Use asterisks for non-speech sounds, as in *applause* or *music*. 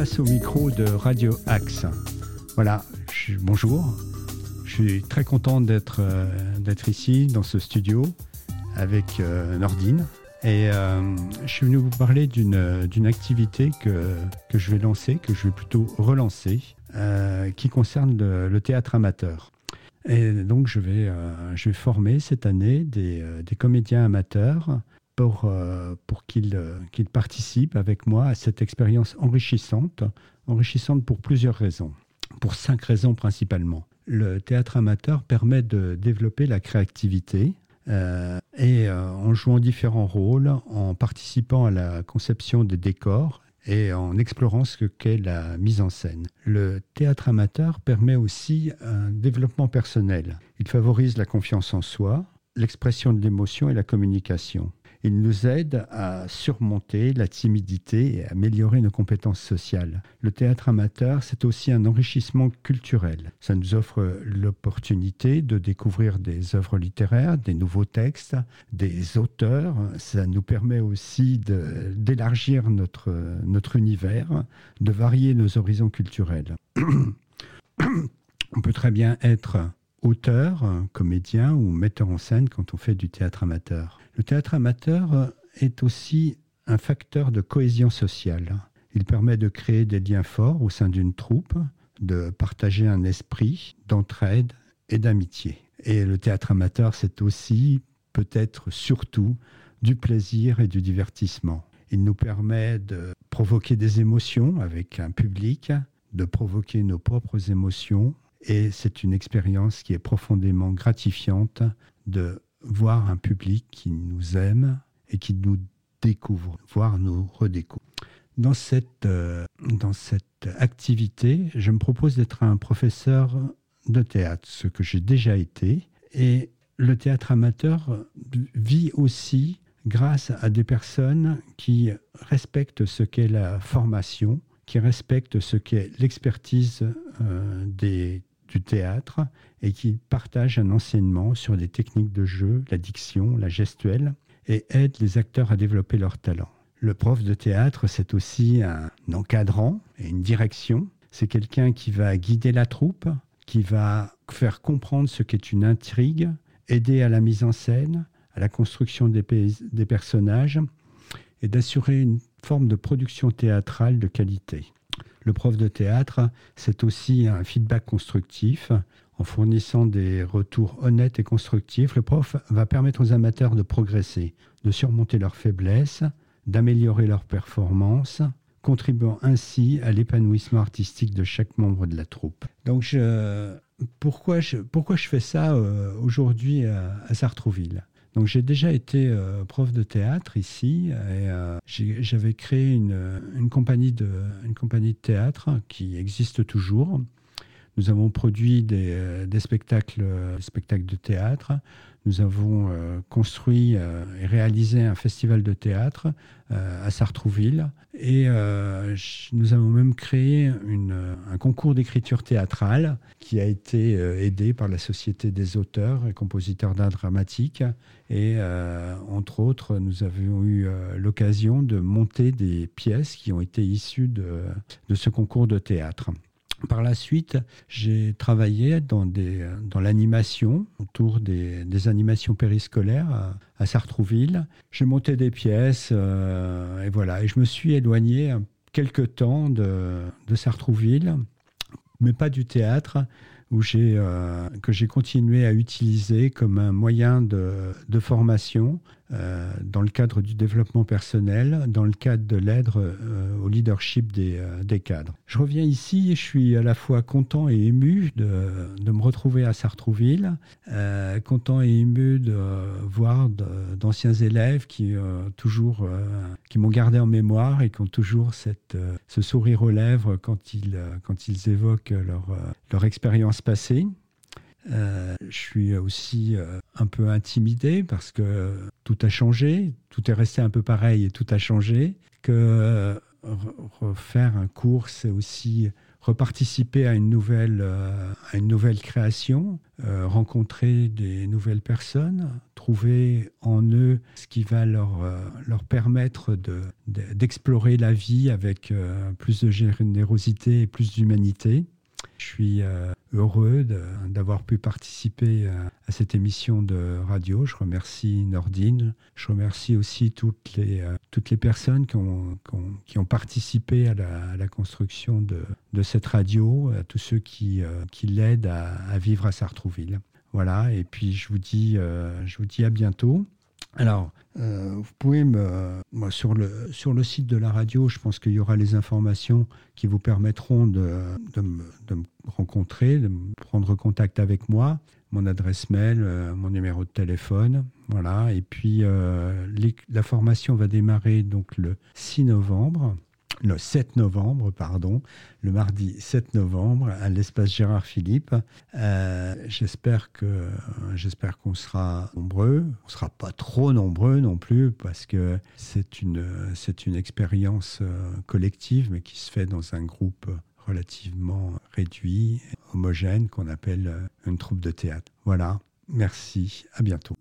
face au micro de Radio Axe. Voilà, bonjour. Je suis très content d'être d'être ici dans ce studio avec Nordine. Et je suis venu vous parler d'une activité que, que je vais lancer, que je vais plutôt relancer, qui concerne le théâtre amateur. Et donc, je vais, euh, je vais former cette année des, euh, des comédiens amateurs pour, euh, pour participent avec moi à cette expérience enrichissante, enrichissante pour plusieurs raisons, pour cinq raisons principalement. Le théâtre amateur permet de développer la créativité, et en jouant différents rôles, en participant à la conception des décors et en explorant ce qu'est la mise en scène. Le théâtre amateur permet aussi un développement personnel. Il favorise la confiance en soi, l'expression de l'émotion et la communication. Il nous aide à surmonter la timidité et à améliorer nos compétences sociales. Le théâtre amateur, c'est aussi un enrichissement culturel. Ça nous offre l'opportunité de découvrir des œuvres littéraires, des nouveaux textes, des auteurs. Ça nous permet aussi d'élargir notre, notre univers, de varier nos horizons culturels. *coughs* On peut très bien être auteur, comédien ou metteur en scène quand on fait du théâtre amateur. Le théâtre amateur est aussi un facteur de cohésion sociale. Il permet de créer des liens forts au sein d'une troupe, de partager un esprit d'entraide et d'amitié. Et le théâtre amateur, c'est aussi, peut-être surtout, du plaisir et du divertissement. Il nous permet de provoquer des émotions avec un public, de provoquer nos propres émotions et c'est une expérience qui est profondément gratifiante de voir un public qui nous aime et qui nous découvre, voire nous redécouvre. Dans cette, euh, dans cette activité, je me propose d'être un professeur de théâtre, ce que j'ai déjà été. Et le théâtre amateur vit aussi grâce à des personnes qui respectent ce qu'est la formation, qui respectent ce qu'est l'expertise euh, des du théâtre et qui partage un enseignement sur les techniques de jeu, la diction, la gestuelle et aide les acteurs à développer leur talent. Le prof de théâtre, c'est aussi un encadrant et une direction. C'est quelqu'un qui va guider la troupe, qui va faire comprendre ce qu'est une intrigue, aider à la mise en scène, à la construction des, des personnages et d'assurer une forme de production théâtrale de qualité. Le prof de théâtre, c'est aussi un feedback constructif. En fournissant des retours honnêtes et constructifs, le prof va permettre aux amateurs de progresser, de surmonter leurs faiblesses, d'améliorer leurs performances, contribuant ainsi à l'épanouissement artistique de chaque membre de la troupe. Donc, pourquoi, je, fais ça euh, aujourd'hui à Sartrouville? Donc j'ai déjà été euh, prof de théâtre ici et euh, j'avais créé une, compagnie de, une compagnie de théâtre qui existe toujours. Nous avons produit des, euh, spectacles, des spectacles de théâtre. Nous avons construit et réalisé un festival de théâtre à Sartrouville. Et nous avons même créé un concours d'écriture théâtrale qui a été aidé par la Société des auteurs et compositeurs d'art dramatique et euh, entre autres, nous avions eu euh, l'occasion de monter des pièces qui ont été issues de, ce concours de théâtre. Par la suite, j'ai travaillé dans, l'animation, autour des, animations périscolaires à, Sartrouville. J'ai monté des pièces, euh, et voilà. Et je me suis éloigné quelque temps de, Sartrouville, mais pas du théâtre où euh, que j'ai continué à utiliser comme un moyen de formation euh, dans le cadre du développement personnel, dans le cadre de l'aide euh, au leadership des, des, cadres. Je reviens ici et je suis à la fois content et ému de, me retrouver à Sartrouville, content et ému de voir d'anciens élèves qui, toujours, qui m'ont gardé en mémoire et qui ont toujours ce sourire aux lèvres quand ils, quand ils évoquent leur, leur expérience passé. Euh, je suis aussi euh, un peu intimidé parce que tout a changé, tout est resté un peu pareil et tout a changé. Que refaire un cours, c'est aussi reparticiper à une nouvelle, à une nouvelle création, rencontrer des nouvelles personnes, trouver en eux ce qui va leur, leur permettre d'explorer de, la vie avec plus de générosité et plus d'humanité. Je suis euh, heureux d'avoir pu participer à, cette émission de radio. Je remercie Nordine. Je remercie aussi toutes les, euh, toutes les personnes qui ont, qui ont, participé à la, construction de, de, cette radio, à tous ceux qui, euh, qui l'aident à, à, vivre à Sartrouville. Voilà, et puis je vous dis, je vous dis à bientôt. Alors, euh, vous pouvez me, sur, le, sur le site de la radio, je pense qu'il y aura les informations qui vous permettront de, me, rencontrer, de prendre contact avec moi, mon adresse mail, euh, mon numéro de téléphone, voilà. Et puis euh, la formation va démarrer donc le 6 novembre le 7 novembre, pardon, le mardi 7 novembre à l'espace Gérard Philippe. Euh, j'espère que j'espère qu'on sera nombreux. On sera pas trop nombreux non plus parce que c'est une c'est une expérience euh, collective mais qui se fait dans un groupe relativement réduit, homogène qu'on appelle une troupe de théâtre. Voilà. Merci. À bientôt.